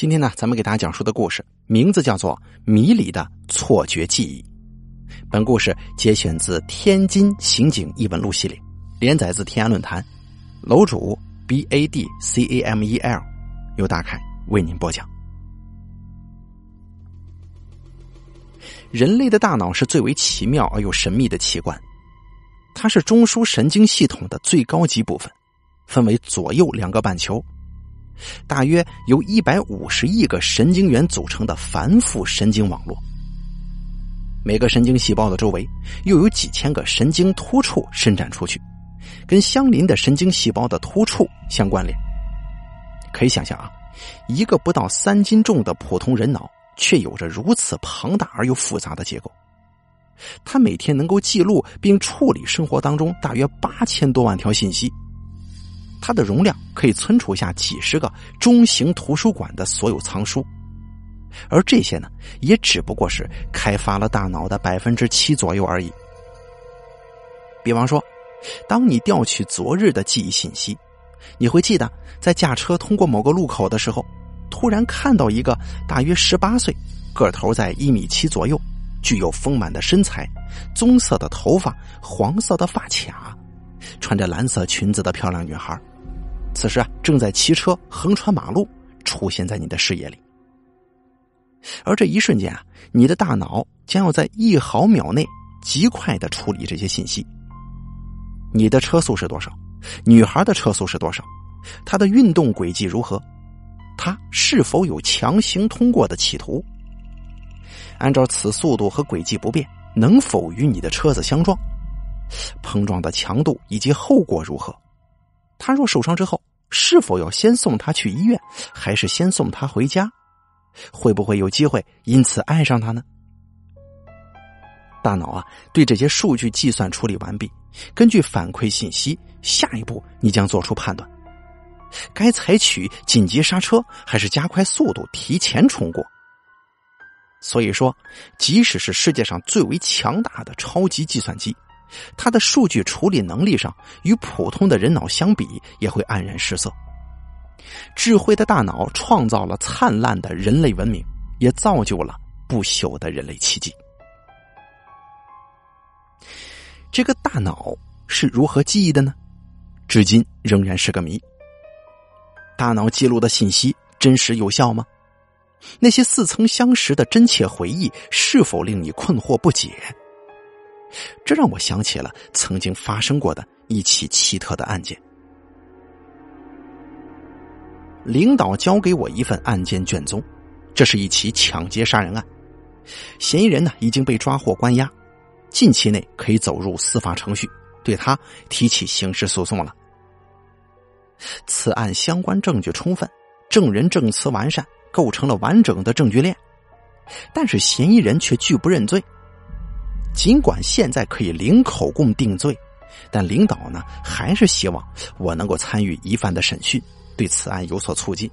今天呢，咱们给大家讲述的故事名字叫做《迷离的错觉记忆》。本故事节选自《天津刑警异闻录》系列，连载自天涯论坛，楼主 B A D C A M E L，由大凯为您播讲。人类的大脑是最为奇妙而又神秘的器官，它是中枢神经系统的最高级部分，分为左右两个半球。大约由一百五十亿个神经元组成的繁复神经网络，每个神经细胞的周围又有几千个神经突触伸展出去，跟相邻的神经细胞的突触相关联。可以想象啊，一个不到三斤重的普通人脑，却有着如此庞大而又复杂的结构。它每天能够记录并处理生活当中大约八千多万条信息。它的容量可以存储下几十个中型图书馆的所有藏书，而这些呢，也只不过是开发了大脑的百分之七左右而已。比方说，当你调取昨日的记忆信息，你会记得在驾车通过某个路口的时候，突然看到一个大约十八岁、个头在一米七左右、具有丰满的身材、棕色的头发、黄色的发卡、穿着蓝色裙子的漂亮女孩。此时啊，正在骑车横穿马路，出现在你的视野里。而这一瞬间啊，你的大脑将要在一毫秒内极快的处理这些信息。你的车速是多少？女孩的车速是多少？她的运动轨迹如何？她是否有强行通过的企图？按照此速度和轨迹不变，能否与你的车子相撞？碰撞的强度以及后果如何？他若受伤之后，是否要先送他去医院，还是先送他回家？会不会有机会因此爱上他呢？大脑啊，对这些数据计算处理完毕，根据反馈信息，下一步你将做出判断：该采取紧急刹车，还是加快速度提前冲过？所以说，即使是世界上最为强大的超级计算机。它的数据处理能力上，与普通的人脑相比，也会黯然失色。智慧的大脑创造了灿烂的人类文明，也造就了不朽的人类奇迹。这个大脑是如何记忆的呢？至今仍然是个谜。大脑记录的信息真实有效吗？那些似曾相识的真切回忆，是否令你困惑不解？这让我想起了曾经发生过的一起奇特的案件。领导交给我一份案件卷宗，这是一起抢劫杀人案，嫌疑人呢已经被抓获关押，近期内可以走入司法程序，对他提起刑事诉讼了。此案相关证据充分，证人证词完善，构成了完整的证据链，但是嫌疑人却拒不认罪。尽管现在可以零口供定罪，但领导呢还是希望我能够参与疑犯的审讯，对此案有所促进。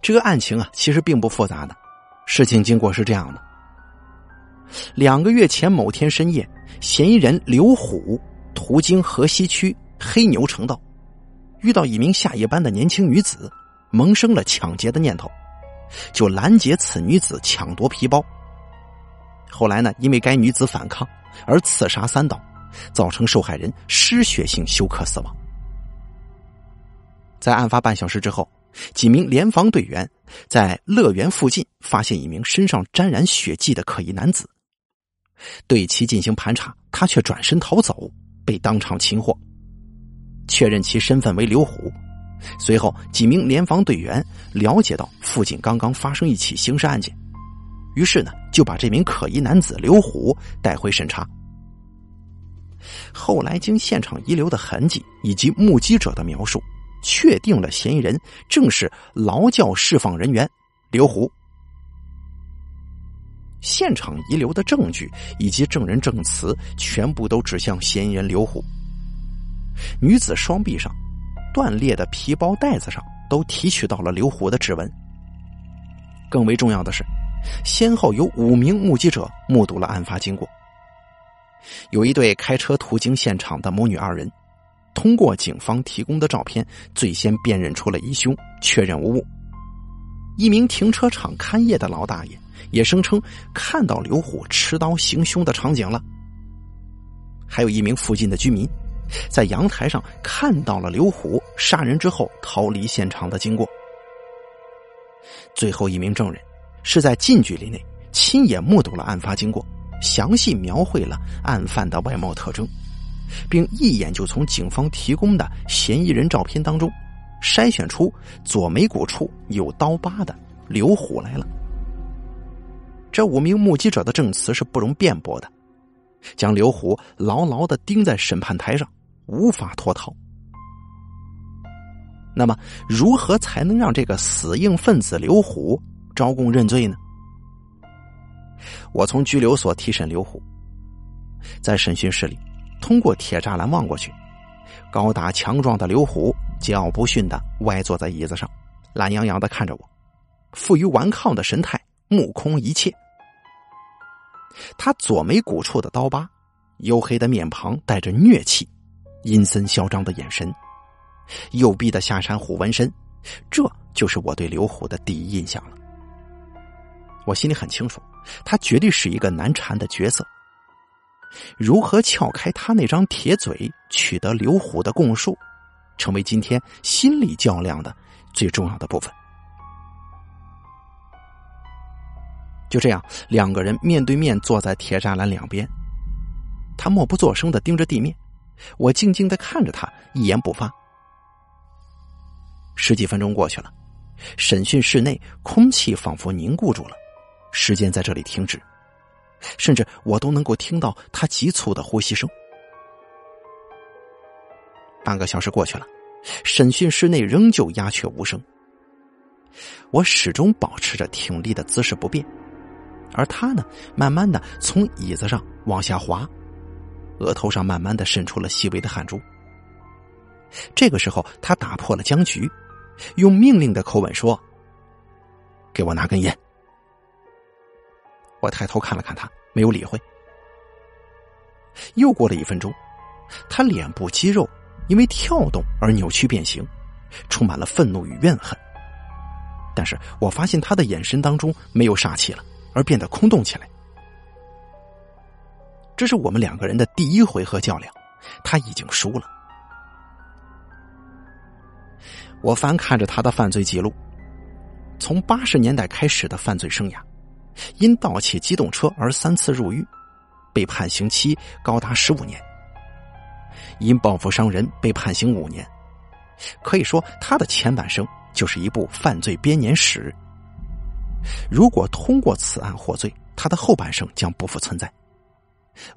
这个案情啊，其实并不复杂的，事情经过是这样的：两个月前某天深夜，嫌疑人刘虎途经河西区黑牛城道，遇到一名下夜班的年轻女子，萌生了抢劫的念头，就拦截此女子抢夺皮包。后来呢，因为该女子反抗而刺杀三刀，造成受害人失血性休克死亡。在案发半小时之后，几名联防队员在乐园附近发现一名身上沾染血迹的可疑男子，对其进行盘查，他却转身逃走，被当场擒获，确认其身份为刘虎。随后，几名联防队员了解到附近刚刚发生一起刑事案件。于是呢，就把这名可疑男子刘虎带回审查。后来经现场遗留的痕迹以及目击者的描述，确定了嫌疑人正是劳教释放人员刘虎。现场遗留的证据以及证人证词全部都指向嫌疑人刘虎。女子双臂上断裂的皮包带子上都提取到了刘虎的指纹。更为重要的是。先后有五名目击者目睹了案发经过。有一对开车途经现场的母女二人，通过警方提供的照片，最先辨认出了疑凶，确认无误。一名停车场看夜的老大爷也声称看到刘虎持刀行凶的场景了。还有一名附近的居民，在阳台上看到了刘虎杀人之后逃离现场的经过。最后一名证人是在近距离内亲眼目睹了案发经过，详细描绘了案犯的外貌特征。并一眼就从警方提供的嫌疑人照片当中筛选出左眉骨处有刀疤的刘虎来了。这五名目击者的证词是不容辩驳的，将刘虎牢牢的钉在审判台上，无法脱逃。那么，如何才能让这个死硬分子刘虎招供认罪呢？我从拘留所提审刘虎，在审讯室里。通过铁栅栏望过去，高大强壮的刘虎桀骜不驯的歪坐在椅子上，懒洋洋的看着我，负隅顽抗的神态，目空一切。他左眉骨处的刀疤，黝黑的面庞带着虐气，阴森嚣张的眼神，右臂的下山虎纹身，这就是我对刘虎的第一印象了。我心里很清楚，他绝对是一个难缠的角色。如何撬开他那张铁嘴，取得刘虎的供述，成为今天心理较量的最重要的部分。就这样，两个人面对面坐在铁栅栏两边，他默不作声的盯着地面，我静静的看着他，一言不发。十几分钟过去了，审讯室内空气仿佛凝固住了，时间在这里停止。甚至我都能够听到他急促的呼吸声。半个小时过去了，审讯室内仍旧鸦雀无声。我始终保持着挺立的姿势不变，而他呢，慢慢的从椅子上往下滑，额头上慢慢的渗出了细微的汗珠。这个时候，他打破了僵局，用命令的口吻说：“给我拿根烟。”我抬头看了看他，没有理会。又过了一分钟，他脸部肌肉因为跳动而扭曲变形，充满了愤怒与怨恨。但是我发现他的眼神当中没有杀气了，而变得空洞起来。这是我们两个人的第一回合较量，他已经输了。我翻看着他的犯罪记录，从八十年代开始的犯罪生涯。因盗窃机动车而三次入狱，被判刑期高达十五年。因报复伤人被判刑五年，可以说他的前半生就是一部犯罪编年史。如果通过此案获罪，他的后半生将不复存在。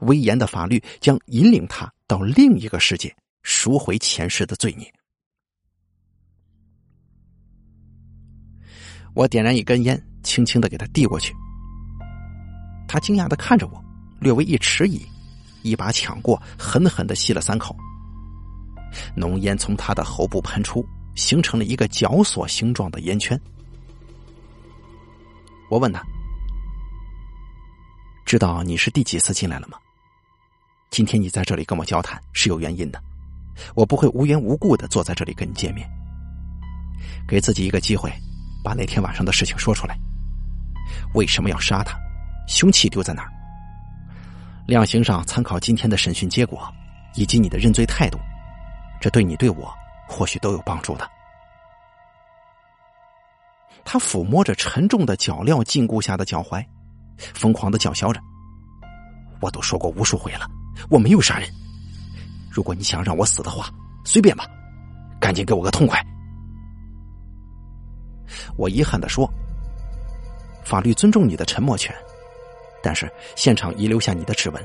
威严的法律将引领他到另一个世界，赎回前世的罪孽。我点燃一根烟，轻轻的给他递过去。他惊讶的看着我，略微一迟疑，一把抢过，狠狠的吸了三口。浓烟从他的喉部喷出，形成了一个绞索形状的烟圈。我问他：“知道你是第几次进来了吗？今天你在这里跟我交谈是有原因的，我不会无缘无故的坐在这里跟你见面。给自己一个机会，把那天晚上的事情说出来。为什么要杀他？”凶器丢在哪儿？量刑上参考今天的审讯结果，以及你的认罪态度，这对你对我或许都有帮助的。他抚摸着沉重的脚镣禁锢下的脚踝，疯狂的叫嚣着：“我都说过无数回了，我没有杀人。如果你想让我死的话，随便吧，赶紧给我个痛快。”我遗憾的说：“法律尊重你的沉默权。”但是现场遗留下你的指纹，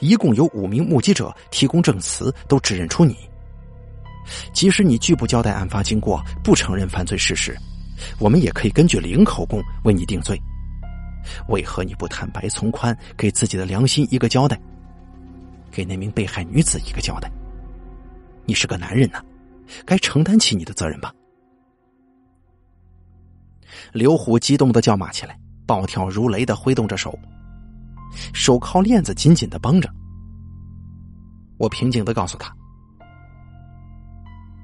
一共有五名目击者提供证词，都指认出你。即使你拒不交代案发经过，不承认犯罪事实，我们也可以根据零口供为你定罪。为何你不坦白从宽，给自己的良心一个交代，给那名被害女子一个交代？你是个男人呐，该承担起你的责任吧？刘虎激动的叫骂起来，暴跳如雷的挥动着手。手铐链子紧紧的绷着。我平静的告诉他：“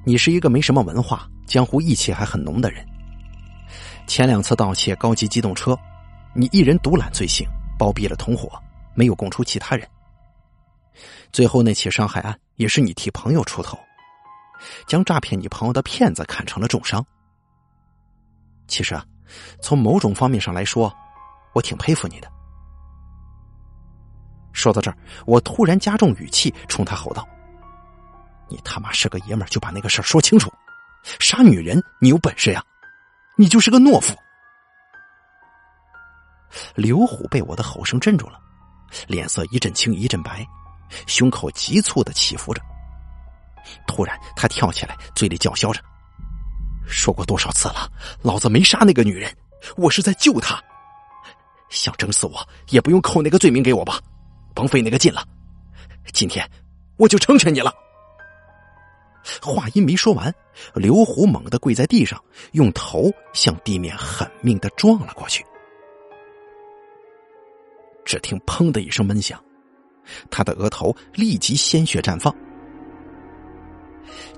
你是一个没什么文化、江湖义气还很浓的人。前两次盗窃高级机动车，你一人独揽罪行，包庇了同伙，没有供出其他人。最后那起伤害案也是你替朋友出头，将诈骗你朋友的骗子砍成了重伤。其实啊，从某种方面上来说，我挺佩服你的。说到这儿，我突然加重语气，冲他吼道：“你他妈是个爷们儿，就把那个事儿说清楚！杀女人，你有本事呀？你就是个懦夫！”刘虎被我的吼声镇住了，脸色一阵青一阵白，胸口急促的起伏着。突然，他跳起来，嘴里叫嚣着：“说过多少次了，老子没杀那个女人，我是在救她。想整死我，也不用扣那个罪名给我吧。”甭费那个劲了，今天我就成全你了。话音没说完，刘虎猛地跪在地上，用头向地面狠命的撞了过去。只听“砰”的一声闷响，他的额头立即鲜血绽放。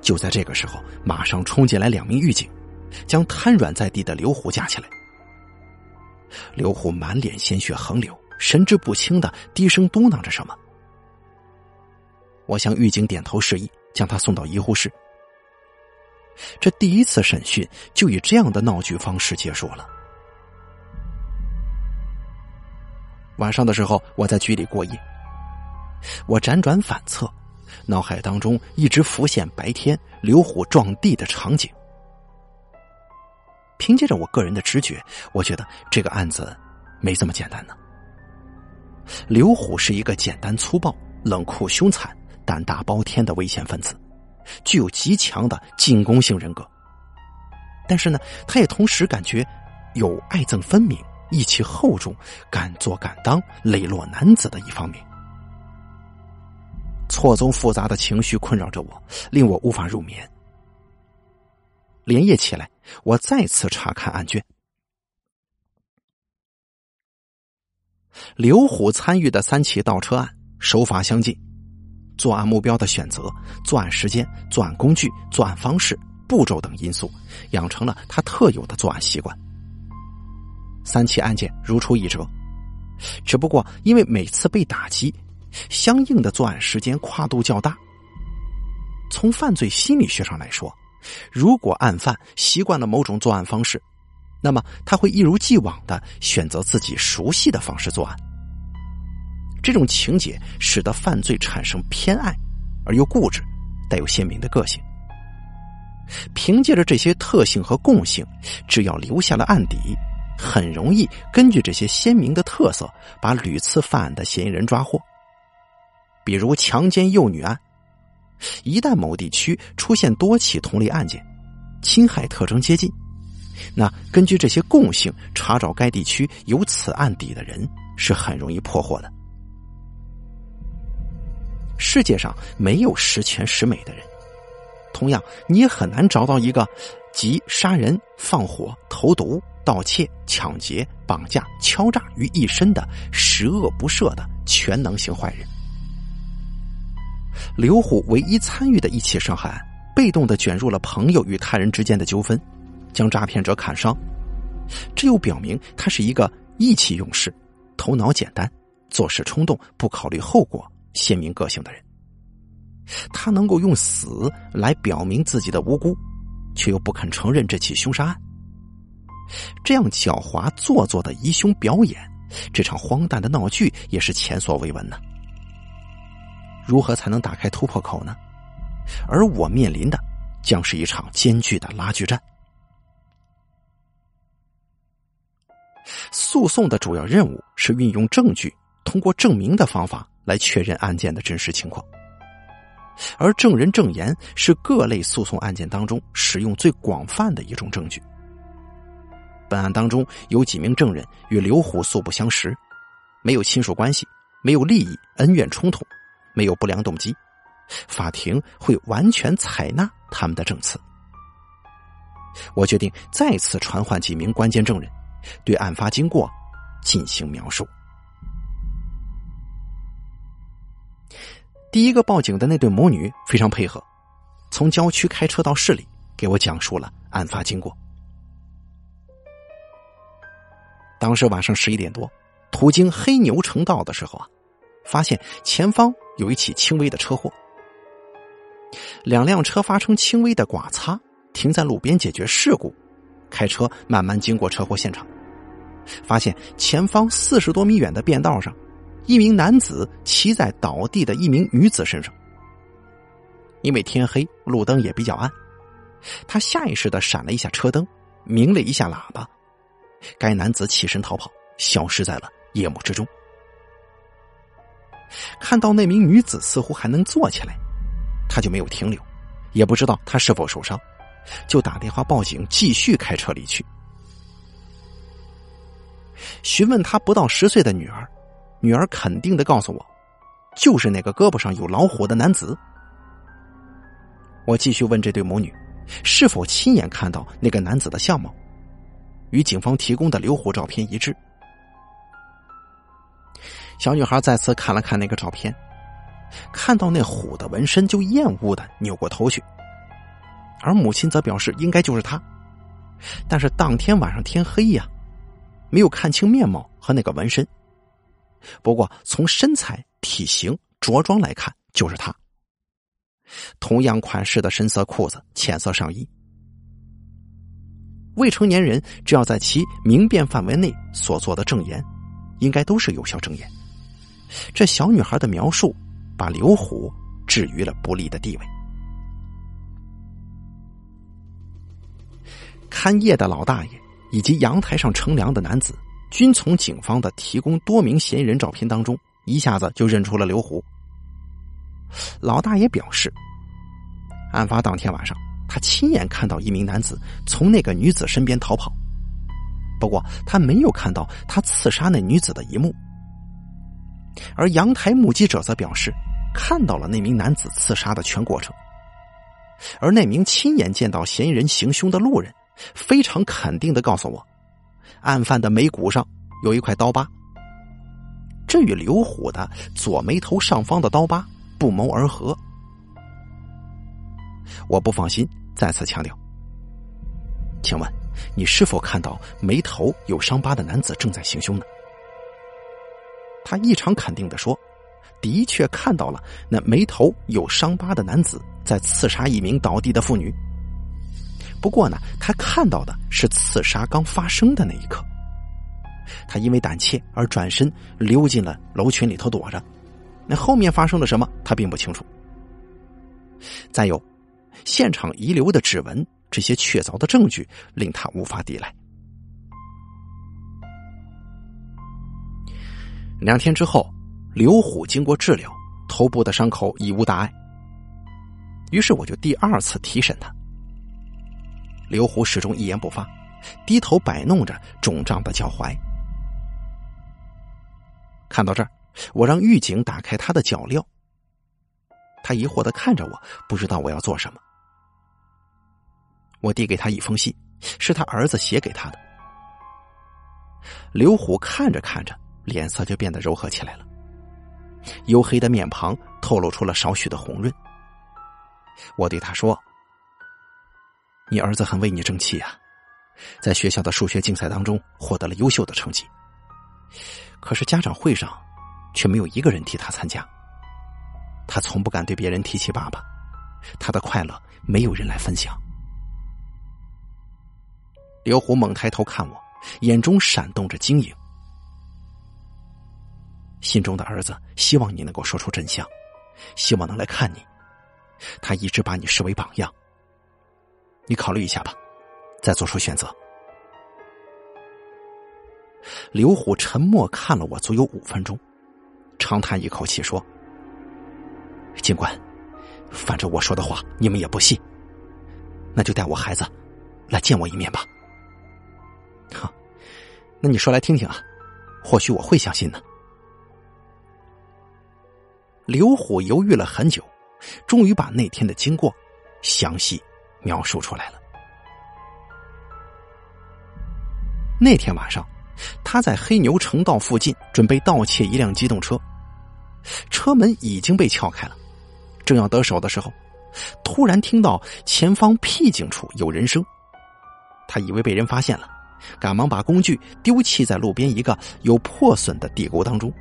就在这个时候，马上冲进来两名狱警，将瘫软在地的刘虎架起来。刘虎满脸鲜血横流。神志不清的低声嘟囔着什么，我向狱警点头示意，将他送到医护室。这第一次审讯就以这样的闹剧方式结束了。晚上的时候，我在局里过夜，我辗转反侧，脑海当中一直浮现白天刘虎撞地的场景。凭借着我个人的直觉，我觉得这个案子没这么简单呢。刘虎是一个简单粗暴、冷酷凶残、胆大包天的危险分子，具有极强的进攻性人格。但是呢，他也同时感觉有爱憎分明、义气厚重、敢做敢当、磊落男子的一方面。错综复杂的情绪困扰着我，令我无法入眠。连夜起来，我再次查看案卷。刘虎参与的三起盗车案手法相近，作案目标的选择、作案时间、作案工具、作案方式、步骤等因素，养成了他特有的作案习惯。三起案件如出一辙，只不过因为每次被打击，相应的作案时间跨度较大。从犯罪心理学上来说，如果案犯习惯了某种作案方式，那么他会一如既往的选择自己熟悉的方式作案。这种情节使得犯罪产生偏爱，而又固执，带有鲜明的个性。凭借着这些特性和共性，只要留下了案底，很容易根据这些鲜明的特色，把屡次犯案的嫌疑人抓获。比如强奸幼女案，一旦某地区出现多起同类案件，侵害特征接近。那根据这些共性，查找该地区有此案底的人是很容易破获的。世界上没有十全十美的人，同样你也很难找到一个集杀人、放火、投毒、盗窃、抢劫、绑架、敲诈于一身的十恶不赦的全能型坏人。刘虎唯一参与的一起伤害案，被动的卷入了朋友与他人之间的纠纷。将诈骗者砍伤，这又表明他是一个意气用事、头脑简单、做事冲动、不考虑后果、鲜明个性的人。他能够用死来表明自己的无辜，却又不肯承认这起凶杀案。这样狡猾做作的疑凶表演，这场荒诞的闹剧也是前所未闻呢。如何才能打开突破口呢？而我面临的将是一场艰巨的拉锯战。诉讼的主要任务是运用证据，通过证明的方法来确认案件的真实情况。而证人证言是各类诉讼案件当中使用最广泛的一种证据。本案当中有几名证人与刘虎素不相识，没有亲属关系，没有利益恩怨冲突，没有不良动机，法庭会完全采纳他们的证词。我决定再次传唤几名关键证人。对案发经过进行描述。第一个报警的那对母女非常配合，从郊区开车到市里，给我讲述了案发经过。当时晚上十一点多，途经黑牛城道的时候啊，发现前方有一起轻微的车祸，两辆车发生轻微的剐擦，停在路边解决事故。开车慢慢经过车祸现场，发现前方四十多米远的便道上，一名男子骑在倒地的一名女子身上。因为天黑，路灯也比较暗，他下意识的闪了一下车灯，鸣了一下喇叭。该男子起身逃跑，消失在了夜幕之中。看到那名女子似乎还能坐起来，他就没有停留，也不知道她是否受伤，就打电话报警，继续开车离去。询问他不到十岁的女儿，女儿肯定的告诉我，就是那个胳膊上有老虎的男子。我继续问这对母女，是否亲眼看到那个男子的相貌。与警方提供的留虎照片一致。小女孩再次看了看那个照片，看到那虎的纹身就厌恶的扭过头去，而母亲则表示应该就是他，但是当天晚上天黑呀，没有看清面貌和那个纹身。不过从身材、体型、着装来看，就是他。同样款式的深色裤子、浅色上衣。未成年人只要在其明辨范围内所做的证言，应该都是有效证言。这小女孩的描述把刘虎置于了不利的地位。看夜的老大爷以及阳台上乘凉的男子，均从警方的提供多名嫌疑人照片当中，一下子就认出了刘虎。老大爷表示，案发当天晚上。他亲眼看到一名男子从那个女子身边逃跑，不过他没有看到他刺杀那女子的一幕。而阳台目击者则表示，看到了那名男子刺杀的全过程。而那名亲眼见到嫌疑人行凶的路人，非常肯定的告诉我，案犯的眉骨上有一块刀疤，这与刘虎的左眉头上方的刀疤不谋而合。我不放心。再次强调，请问你是否看到眉头有伤疤的男子正在行凶呢？他异常肯定的说：“的确看到了那眉头有伤疤的男子在刺杀一名倒地的妇女。不过呢，他看到的是刺杀刚发生的那一刻。他因为胆怯而转身溜进了楼群里头躲着。那后面发生了什么，他并不清楚。再有。”现场遗留的指纹，这些确凿的证据令他无法抵赖。两天之后，刘虎经过治疗，头部的伤口已无大碍。于是我就第二次提审他。刘虎始终一言不发，低头摆弄着肿胀的脚踝。看到这儿，我让狱警打开他的脚镣。他疑惑的看着我，不知道我要做什么。我递给他一封信，是他儿子写给他的。刘虎看着看着，脸色就变得柔和起来了，黝黑的面庞透露出了少许的红润。我对他说：“你儿子很为你争气啊，在学校的数学竞赛当中获得了优秀的成绩，可是家长会上却没有一个人替他参加。他从不敢对别人提起爸爸，他的快乐没有人来分享。”刘虎猛抬头看我，眼中闪动着晶莹。心中的儿子希望你能够说出真相，希望能来看你。他一直把你视为榜样。你考虑一下吧，再做出选择。刘虎沉默看了我足有五分钟，长叹一口气说：“警官，反正我说的话你们也不信，那就带我孩子来见我一面吧。”好，那你说来听听啊，或许我会相信呢。刘虎犹豫了很久，终于把那天的经过详细描述出来了。那天晚上，他在黑牛城道附近准备盗窃一辆机动车，车门已经被撬开了，正要得手的时候，突然听到前方僻静处有人声，他以为被人发现了，赶忙把工具丢弃在路边一个有破损的地沟当中。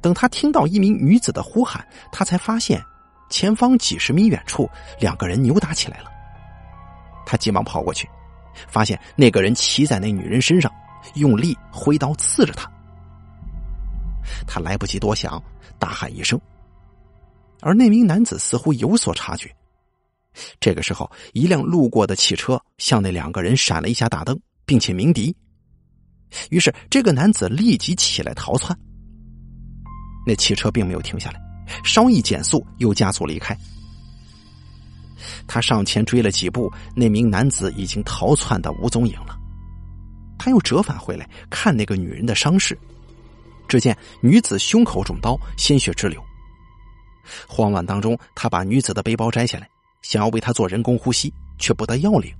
等他听到一名女子的呼喊，他才发现前方几十米远处两个人扭打起来了。他急忙跑过去，发现那个人骑在那女人身上，用力挥刀刺着她。他来不及多想，大喊一声。而那名男子似乎有所察觉。这个时候，一辆路过的汽车向那两个人闪了一下大灯，并且鸣笛。于是，这个男子立即起来逃窜。那汽车并没有停下来，稍一减速，又加速离开。他上前追了几步，那名男子已经逃窜的无踪影了。他又折返回来，看那个女人的伤势。只见女子胸口中刀，鲜血直流。慌乱当中，他把女子的背包摘下来，想要为她做人工呼吸，却不得要领，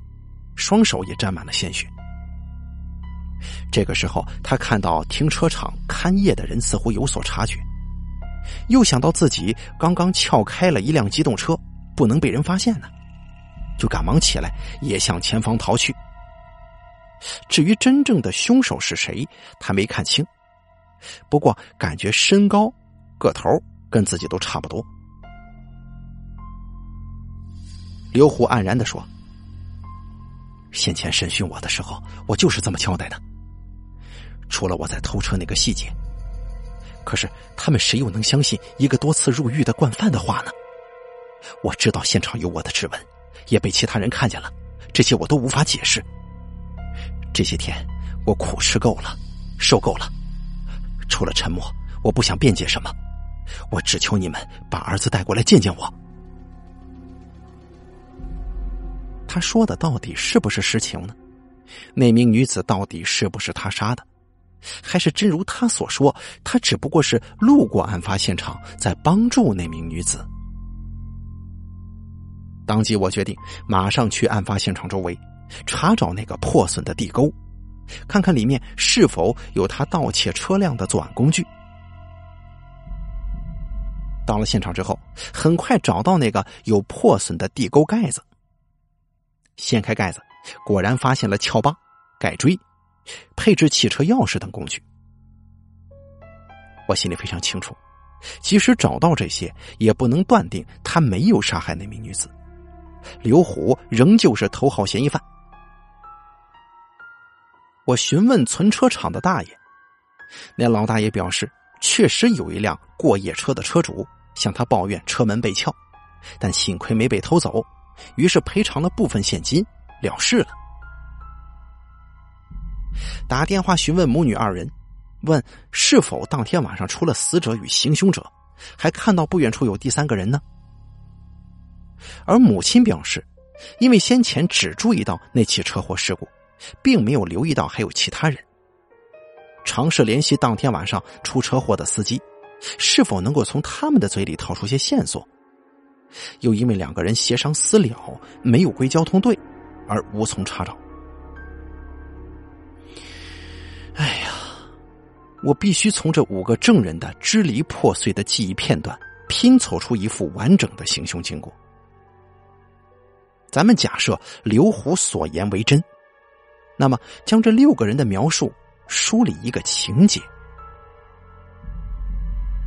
双手也沾满了鲜血。这个时候，他看到停车场看夜的人似乎有所察觉，又想到自己刚刚撬开了一辆机动车，不能被人发现呢，就赶忙起来，也向前方逃去。至于真正的凶手是谁，他没看清。不过，感觉身高、个头跟自己都差不多。刘虎黯然的说：“先前审讯我的时候，我就是这么交代的。除了我在偷车那个细节，可是他们谁又能相信一个多次入狱的惯犯的话呢？我知道现场有我的指纹，也被其他人看见了，这些我都无法解释。这些天我苦吃够了，受够了。”除了沉默，我不想辩解什么。我只求你们把儿子带过来见见我。他说的到底是不是实情呢？那名女子到底是不是他杀的？还是真如他所说，他只不过是路过案发现场，在帮助那名女子？当即，我决定马上去案发现场周围，查找那个破损的地沟。看看里面是否有他盗窃车辆的作案工具。到了现场之后，很快找到那个有破损的地沟盖子。掀开盖子，果然发现了撬把、改锥、配置汽车钥匙等工具。我心里非常清楚，即使找到这些，也不能断定他没有杀害那名女子。刘虎仍旧是头号嫌疑犯。我询问存车场的大爷，那老大爷表示，确实有一辆过夜车的车主向他抱怨车门被撬，但幸亏没被偷走，于是赔偿了部分现金了事了。打电话询问母女二人，问是否当天晚上除了死者与行凶者，还看到不远处有第三个人呢？而母亲表示，因为先前只注意到那起车祸事故。并没有留意到还有其他人。尝试联系当天晚上出车祸的司机，是否能够从他们的嘴里套出些线索？又因为两个人协商私了，没有归交通队，而无从查找。我必须从这五个证人的支离破碎的记忆片段拼凑出一幅完整的行凶经过。咱们假设刘虎所言为真。那么，将这六个人的描述梳理一个情节，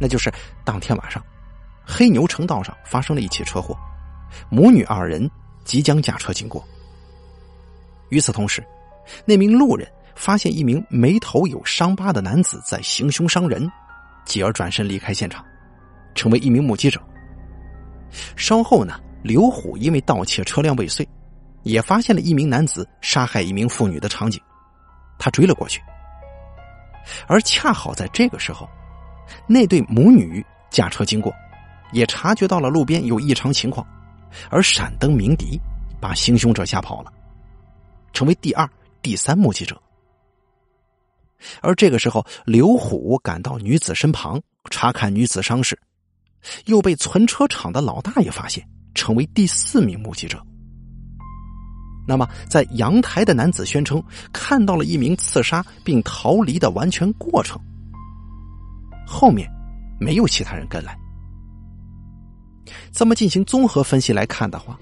那就是当天晚上，黑牛城道上发生了一起车祸，母女二人即将驾车经过。与此同时，那名路人发现一名眉头有伤疤的男子在行凶伤人，继而转身离开现场，成为一名目击者。稍后呢，刘虎因为盗窃车辆未遂。也发现了一名男子杀害一名妇女的场景，他追了过去，而恰好在这个时候，那对母女驾车经过，也察觉到了路边有异常情况，而闪灯鸣笛，把行凶者吓跑了，成为第二、第三目击者。而这个时候，刘虎赶到女子身旁查看女子伤势，又被存车厂的老大爷发现，成为第四名目击者。那么，在阳台的男子宣称看到了一名刺杀并逃离的完全过程，后面没有其他人跟来。这么进行综合分析来看的话，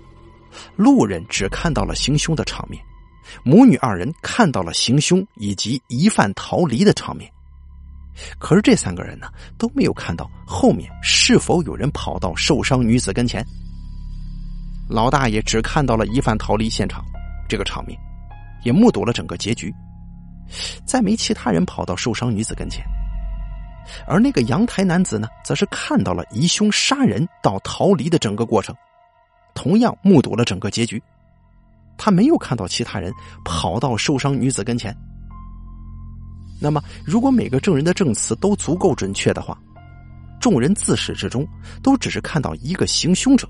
路人只看到了行凶的场面，母女二人看到了行凶以及疑犯逃离的场面。可是这三个人呢，都没有看到后面是否有人跑到受伤女子跟前。老大爷只看到了疑犯逃离现场这个场面，也目睹了整个结局，再没其他人跑到受伤女子跟前。而那个阳台男子呢，则是看到了疑凶杀人到逃离的整个过程，同样目睹了整个结局。他没有看到其他人跑到受伤女子跟前。那么，如果每个证人的证词都足够准确的话，众人自始至终都只是看到一个行凶者，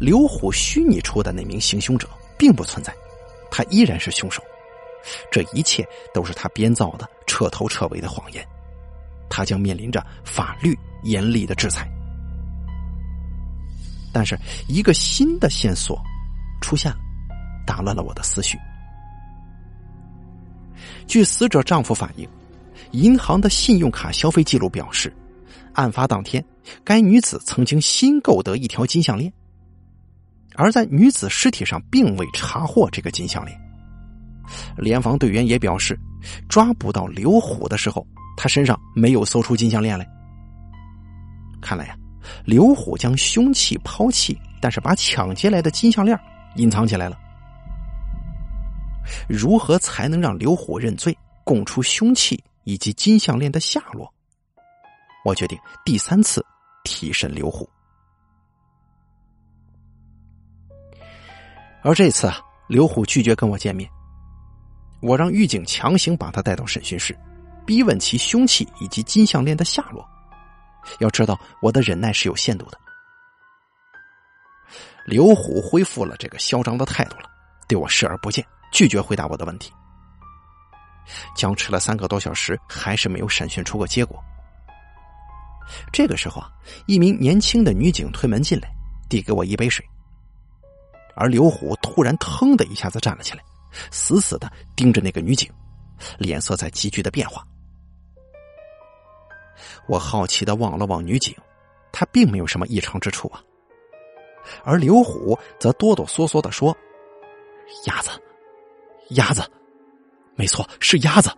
刘虎虚拟出的那名行凶者并不存在，他依然是凶手。这一切都是他编造的彻头彻尾的谎言，他将面临着法律严厉的制裁。但是，一个新的线索出现了，打乱了我的思绪。据死者丈夫反映，银行的信用卡消费记录表示，案发当天，该女子曾经新购得一条金项链，而在女子尸体上并未查获这个金项链。联防队员也表示，抓捕到刘虎的时候，他身上没有搜出金项链来。看来呀，刘虎将凶器抛弃，但是把抢劫来的金项链隐藏起来了。如何才能让刘虎认罪，供出凶器以及金项链的下落？我决定第三次提审刘虎。而这次啊，刘虎拒绝跟我见面，我让狱警强行把他带到审讯室，逼问其凶器以及金项链的下落。要知道，我的忍耐是有限度的。刘虎恢复了这个嚣张的态度了，对我视而不见。拒绝回答我的问题，僵持了三个多小时，还是没有审讯出个结果。这个时候啊，一名年轻的女警推门进来，递给我一杯水。而刘虎突然腾的一下子站了起来，死死的盯着那个女警，脸色在急剧的变化。我好奇的望了望女警，她并没有什么异常之处啊。而刘虎则哆哆嗦嗦的说：“鸭子。”鸭子，没错，是鸭子。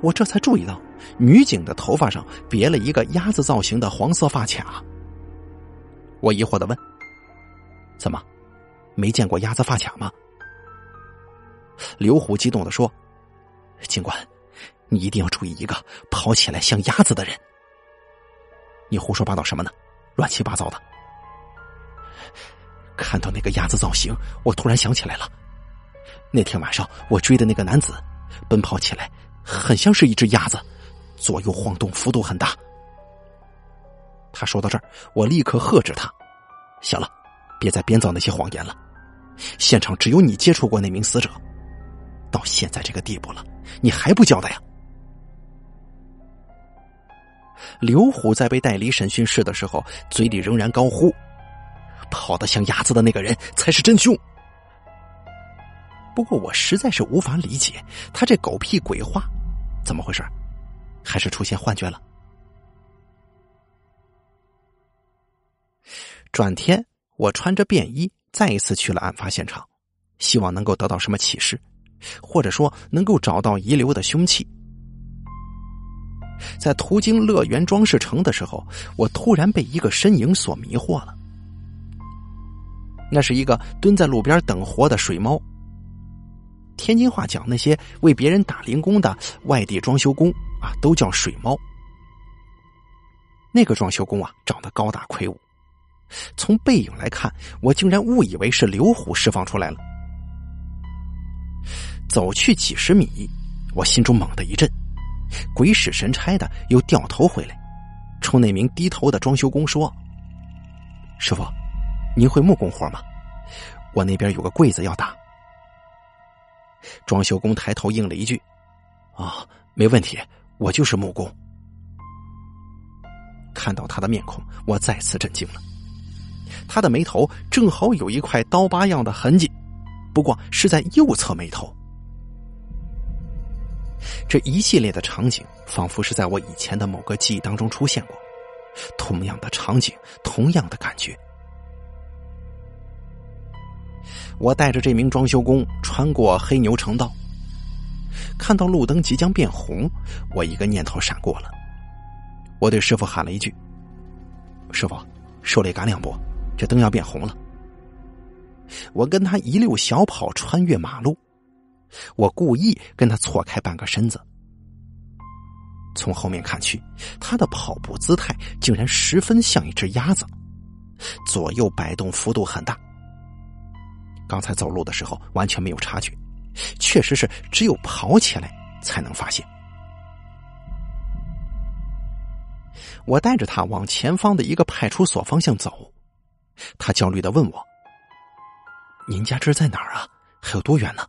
我这才注意到，女警的头发上别了一个鸭子造型的黄色发卡。我疑惑的问：“怎么，没见过鸭子发卡吗？”刘虎激动的说：“警官，你一定要注意一个跑起来像鸭子的人。你胡说八道什么呢？乱七八糟的。看到那个鸭子造型，我突然想起来了。”那天晚上，我追的那个男子，奔跑起来很像是一只鸭子，左右晃动幅度很大。他说到这儿，我立刻喝止他：“行了，别再编造那些谎言了。现场只有你接触过那名死者，到现在这个地步了，你还不交代呀？”刘虎在被带离审讯室的时候，嘴里仍然高呼：“跑得像鸭子的那个人才是真凶。”不过我实在是无法理解他这狗屁鬼话，怎么回事？还是出现幻觉了？转天，我穿着便衣再一次去了案发现场，希望能够得到什么启示，或者说能够找到遗留的凶器。在途经乐园装饰城的时候，我突然被一个身影所迷惑了。那是一个蹲在路边等活的水猫。天津话讲，那些为别人打零工的外地装修工啊，都叫水猫。那个装修工啊，长得高大魁梧，从背影来看，我竟然误以为是刘虎释放出来了。走去几十米，我心中猛地一震，鬼使神差的又掉头回来，冲那名低头的装修工说：“师傅，您会木工活吗？我那边有个柜子要打。”装修工抬头应了一句：“啊，没问题，我就是木工。”看到他的面孔，我再次震惊了。他的眉头正好有一块刀疤样的痕迹，不过是在右侧眉头。这一系列的场景，仿佛是在我以前的某个记忆当中出现过，同样的场景，同样的感觉。我带着这名装修工穿过黑牛城道，看到路灯即将变红，我一个念头闪过了。我对师傅喊了一句：“师傅，受累赶两步，这灯要变红了。”我跟他一溜小跑穿越马路，我故意跟他错开半个身子。从后面看去，他的跑步姿态竟然十分像一只鸭子，左右摆动幅度很大。刚才走路的时候完全没有察觉，确实是只有跑起来才能发现。我带着他往前方的一个派出所方向走，他焦虑的问我：“您家这在哪儿啊？还有多远呢？”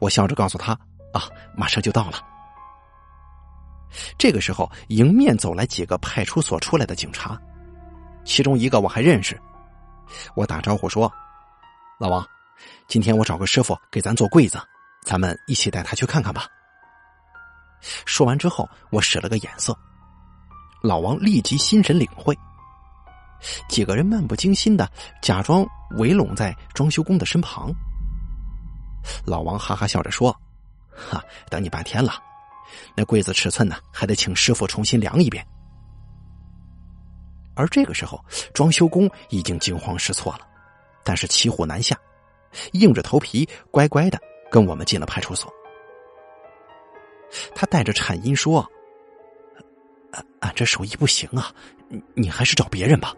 我笑着告诉他：“啊，马上就到了。”这个时候，迎面走来几个派出所出来的警察，其中一个我还认识。我打招呼说：“老王，今天我找个师傅给咱做柜子，咱们一起带他去看看吧。”说完之后，我使了个眼色。老王立即心神领会，几个人漫不经心的假装围拢在装修工的身旁。老王哈哈笑着说：“哈，等你半天了，那柜子尺寸呢，还得请师傅重新量一遍。”而这个时候，装修工已经惊慌失措了，但是骑虎难下，硬着头皮乖乖的跟我们进了派出所。他带着颤音说。俺这手艺不行啊，你你还是找别人吧。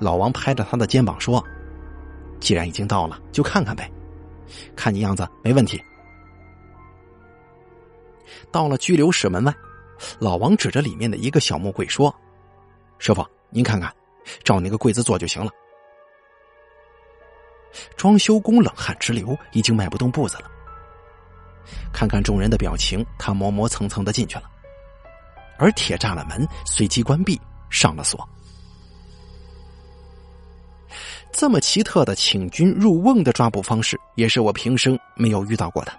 老王拍着他的肩膀说：“既然已经到了，就看看呗。看你样子没问题。”到了拘留室门外，老王指着里面的一个小木柜说：“师傅，您看看，照那个柜子做就行了。”装修工冷汗直流，已经迈不动步子了。看看众人的表情，他磨磨蹭蹭的进去了。而铁栅栏门随即关闭，上了锁。这么奇特的请君入瓮的抓捕方式，也是我平生没有遇到过的。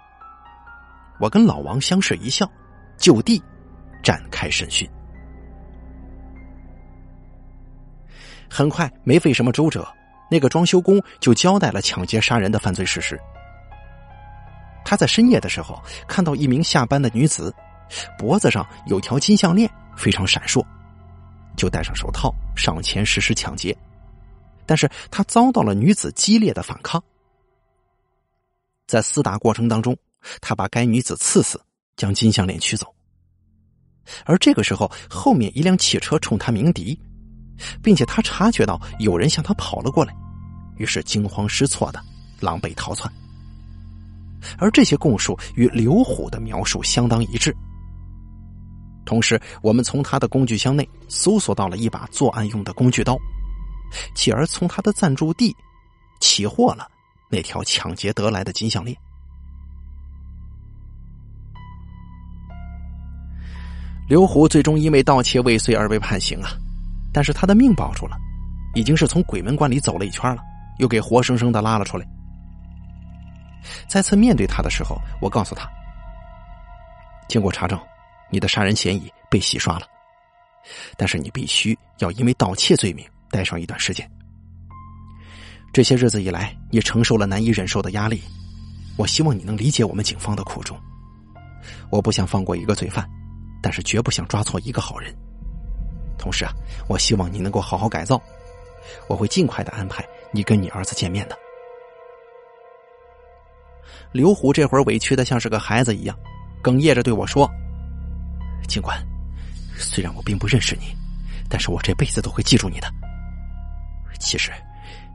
我跟老王相视一笑，就地展开审讯。很快，没费什么周折，那个装修工就交代了抢劫杀人的犯罪事实。他在深夜的时候看到一名下班的女子。脖子上有条金项链，非常闪烁，就戴上手套上前实施抢劫，但是他遭到了女子激烈的反抗，在厮打过程当中，他把该女子刺死，将金项链取走。而这个时候，后面一辆汽车冲他鸣笛，并且他察觉到有人向他跑了过来，于是惊慌失措的狼狈逃窜。而这些供述与刘虎的描述相当一致。同时，我们从他的工具箱内搜索到了一把作案用的工具刀，继而从他的暂住地起获了那条抢劫得来的金项链。刘虎最终因为盗窃未遂而被判刑啊，但是他的命保住了，已经是从鬼门关里走了一圈了，又给活生生的拉了出来。再次面对他的时候，我告诉他，经过查证。你的杀人嫌疑被洗刷了，但是你必须要因为盗窃罪名待上一段时间。这些日子以来，你承受了难以忍受的压力，我希望你能理解我们警方的苦衷。我不想放过一个罪犯，但是绝不想抓错一个好人。同时啊，我希望你能够好好改造，我会尽快的安排你跟你儿子见面的。刘虎这会儿委屈的像是个孩子一样，哽咽着对我说。警官，虽然我并不认识你，但是我这辈子都会记住你的。其实，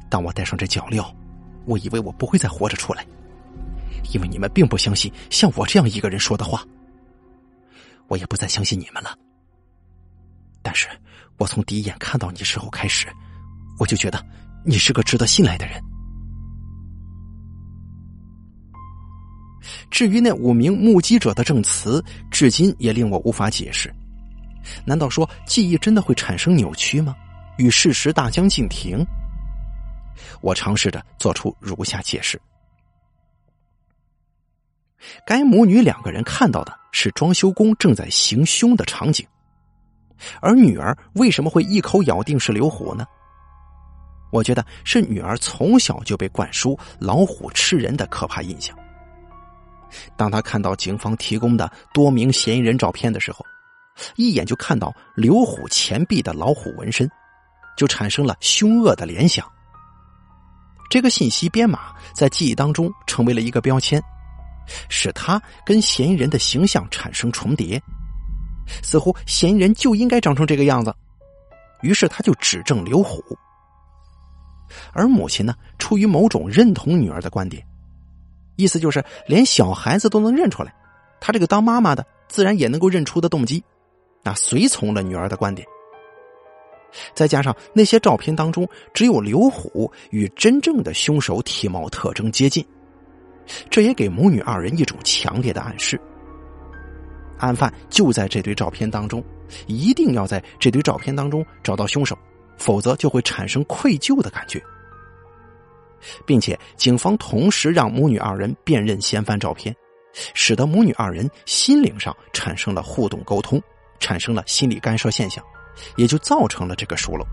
当我戴上这脚镣，我以为我不会再活着出来，因为你们并不相信像我这样一个人说的话。我也不再相信你们了。但是我从第一眼看到你时候开始，我就觉得你是个值得信赖的人。至于那五名目击者的证词，至今也令我无法解释。难道说记忆真的会产生扭曲吗？与事实大相径庭？我尝试着做出如下解释：该母女两个人看到的是装修工正在行凶的场景，而女儿为什么会一口咬定是刘虎呢？我觉得是女儿从小就被灌输老虎吃人的可怕印象。当他看到警方提供的多名嫌疑人照片的时候，一眼就看到刘虎前臂的老虎纹身，就产生了凶恶的联想。这个信息编码在记忆当中成为了一个标签，使他跟嫌疑人的形象产生重叠，似乎嫌疑人就应该长成这个样子。于是他就指证刘虎。而母亲呢，出于某种认同女儿的观点，意思就是连小孩子都能认出来，他这个当妈妈的自然也能够认出的动机，那随从了女儿的观点。再加上那些照片当中只有刘虎与真正的凶手体貌特征接近，这也给母女二人一种强烈的暗示：案犯就在这堆照片当中，一定要在这堆照片当中找到凶手。否则就会产生愧疚的感觉，并且警方同时让母女二人辨认嫌犯照片，使得母女二人心灵上产生了互动沟通，产生了心理干涉现象，也就造成了这个疏漏。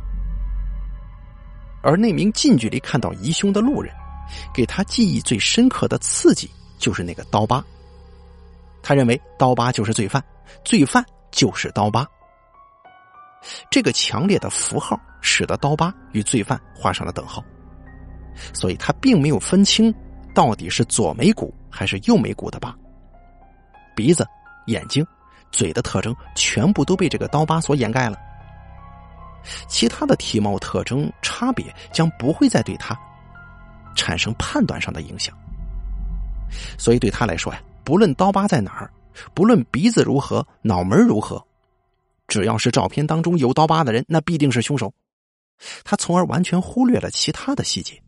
而那名近距离看到疑凶的路人，给他记忆最深刻的刺激就是那个刀疤。他认为刀疤就是罪犯，罪犯就是刀疤。这个强烈的符号使得刀疤与罪犯画上了等号，所以他并没有分清到底是左眉骨还是右眉骨的疤。鼻子、眼睛、嘴的特征全部都被这个刀疤所掩盖了，其他的体貌特征差别将不会再对他产生判断上的影响。所以对他来说呀，不论刀疤在哪儿，不论鼻子如何，脑门如何。只要是照片当中有刀疤的人，那必定是凶手。他从而完全忽略了其他的细节，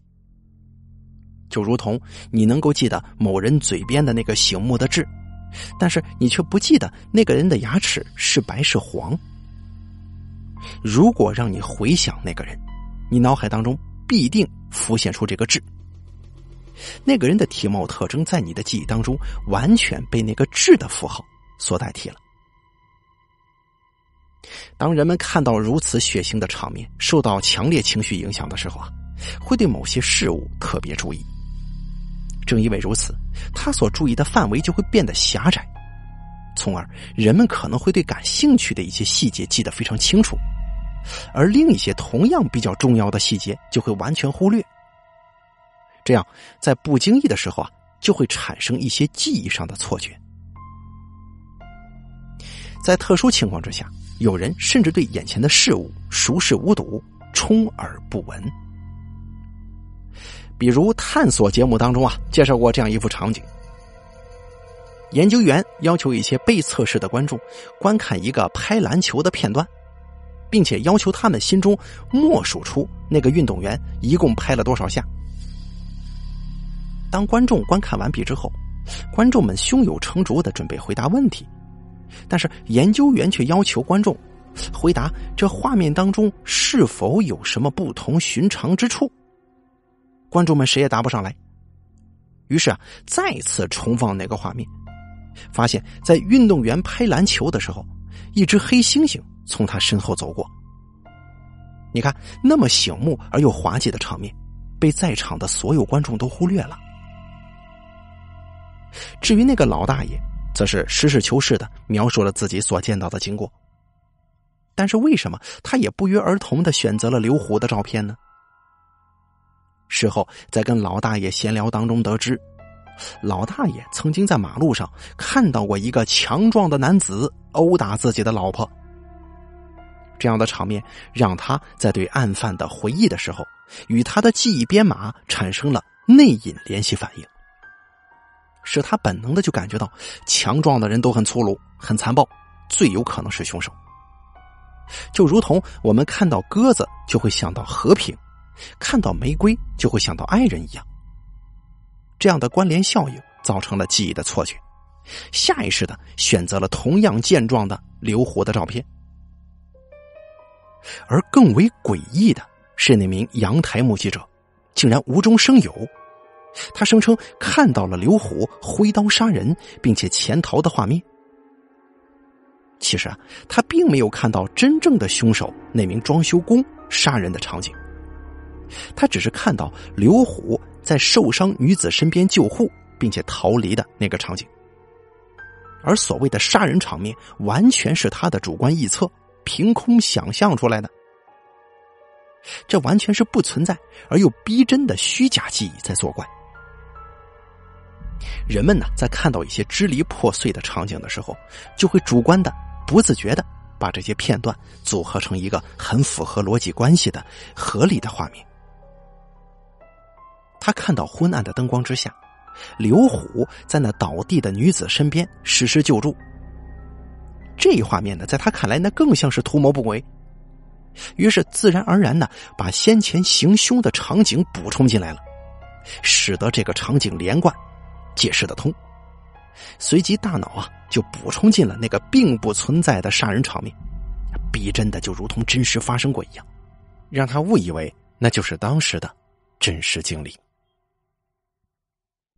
就如同你能够记得某人嘴边的那个醒目的痣，但是你却不记得那个人的牙齿是白是黄。如果让你回想那个人，你脑海当中必定浮现出这个痣。那个人的体貌特征在你的记忆当中完全被那个痣的符号所代替了。当人们看到如此血腥的场面，受到强烈情绪影响的时候啊，会对某些事物特别注意。正因为如此，他所注意的范围就会变得狭窄，从而人们可能会对感兴趣的一些细节记得非常清楚，而另一些同样比较重要的细节就会完全忽略。这样，在不经意的时候啊，就会产生一些记忆上的错觉。在特殊情况之下。有人甚至对眼前的事物熟视无睹、充耳不闻。比如探索节目当中啊，介绍过这样一幅场景：研究员要求一些被测试的观众观看一个拍篮球的片段，并且要求他们心中默数出那个运动员一共拍了多少下。当观众观看完毕之后，观众们胸有成竹的准备回答问题。但是研究员却要求观众回答：这画面当中是否有什么不同寻常之处？观众们谁也答不上来。于是啊，再次重放那个画面，发现，在运动员拍篮球的时候，一只黑猩猩从他身后走过。你看，那么醒目而又滑稽的场面，被在场的所有观众都忽略了。至于那个老大爷。则是实事求是的描述了自己所见到的经过。但是为什么他也不约而同的选择了刘虎的照片呢？事后在跟老大爷闲聊当中得知，老大爷曾经在马路上看到过一个强壮的男子殴打自己的老婆。这样的场面让他在对案犯的回忆的时候，与他的记忆编码产生了内隐联系反应。使他本能的就感觉到，强壮的人都很粗鲁、很残暴，最有可能是凶手。就如同我们看到鸽子就会想到和平，看到玫瑰就会想到爱人一样。这样的关联效应造成了记忆的错觉，下意识的选择了同样健壮的刘虎的照片。而更为诡异的是，那名阳台目击者竟然无中生有。他声称看到了刘虎挥刀杀人并且潜逃的画面。其实啊，他并没有看到真正的凶手那名装修工杀人的场景，他只是看到刘虎在受伤女子身边救护并且逃离的那个场景。而所谓的杀人场面，完全是他的主观臆测、凭空想象出来的。这完全是不存在而又逼真的虚假记忆在作怪。人们呢，在看到一些支离破碎的场景的时候，就会主观的、不自觉的把这些片段组合成一个很符合逻辑关系的合理的画面。他看到昏暗的灯光之下，刘虎在那倒地的女子身边实施救助。这一画面呢，在他看来，那更像是图谋不轨。于是，自然而然的把先前行凶的场景补充进来了，使得这个场景连贯。解释得通，随即大脑啊就补充进了那个并不存在的杀人场面，逼真的就如同真实发生过一样，让他误以为那就是当时的真实经历。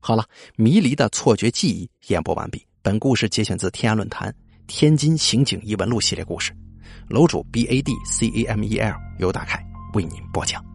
好了，迷离的错觉记忆演播完毕。本故事节选自天涯论坛《天津刑警异闻录》系列故事，楼主 B A D C A M E L 由大凯为您播讲。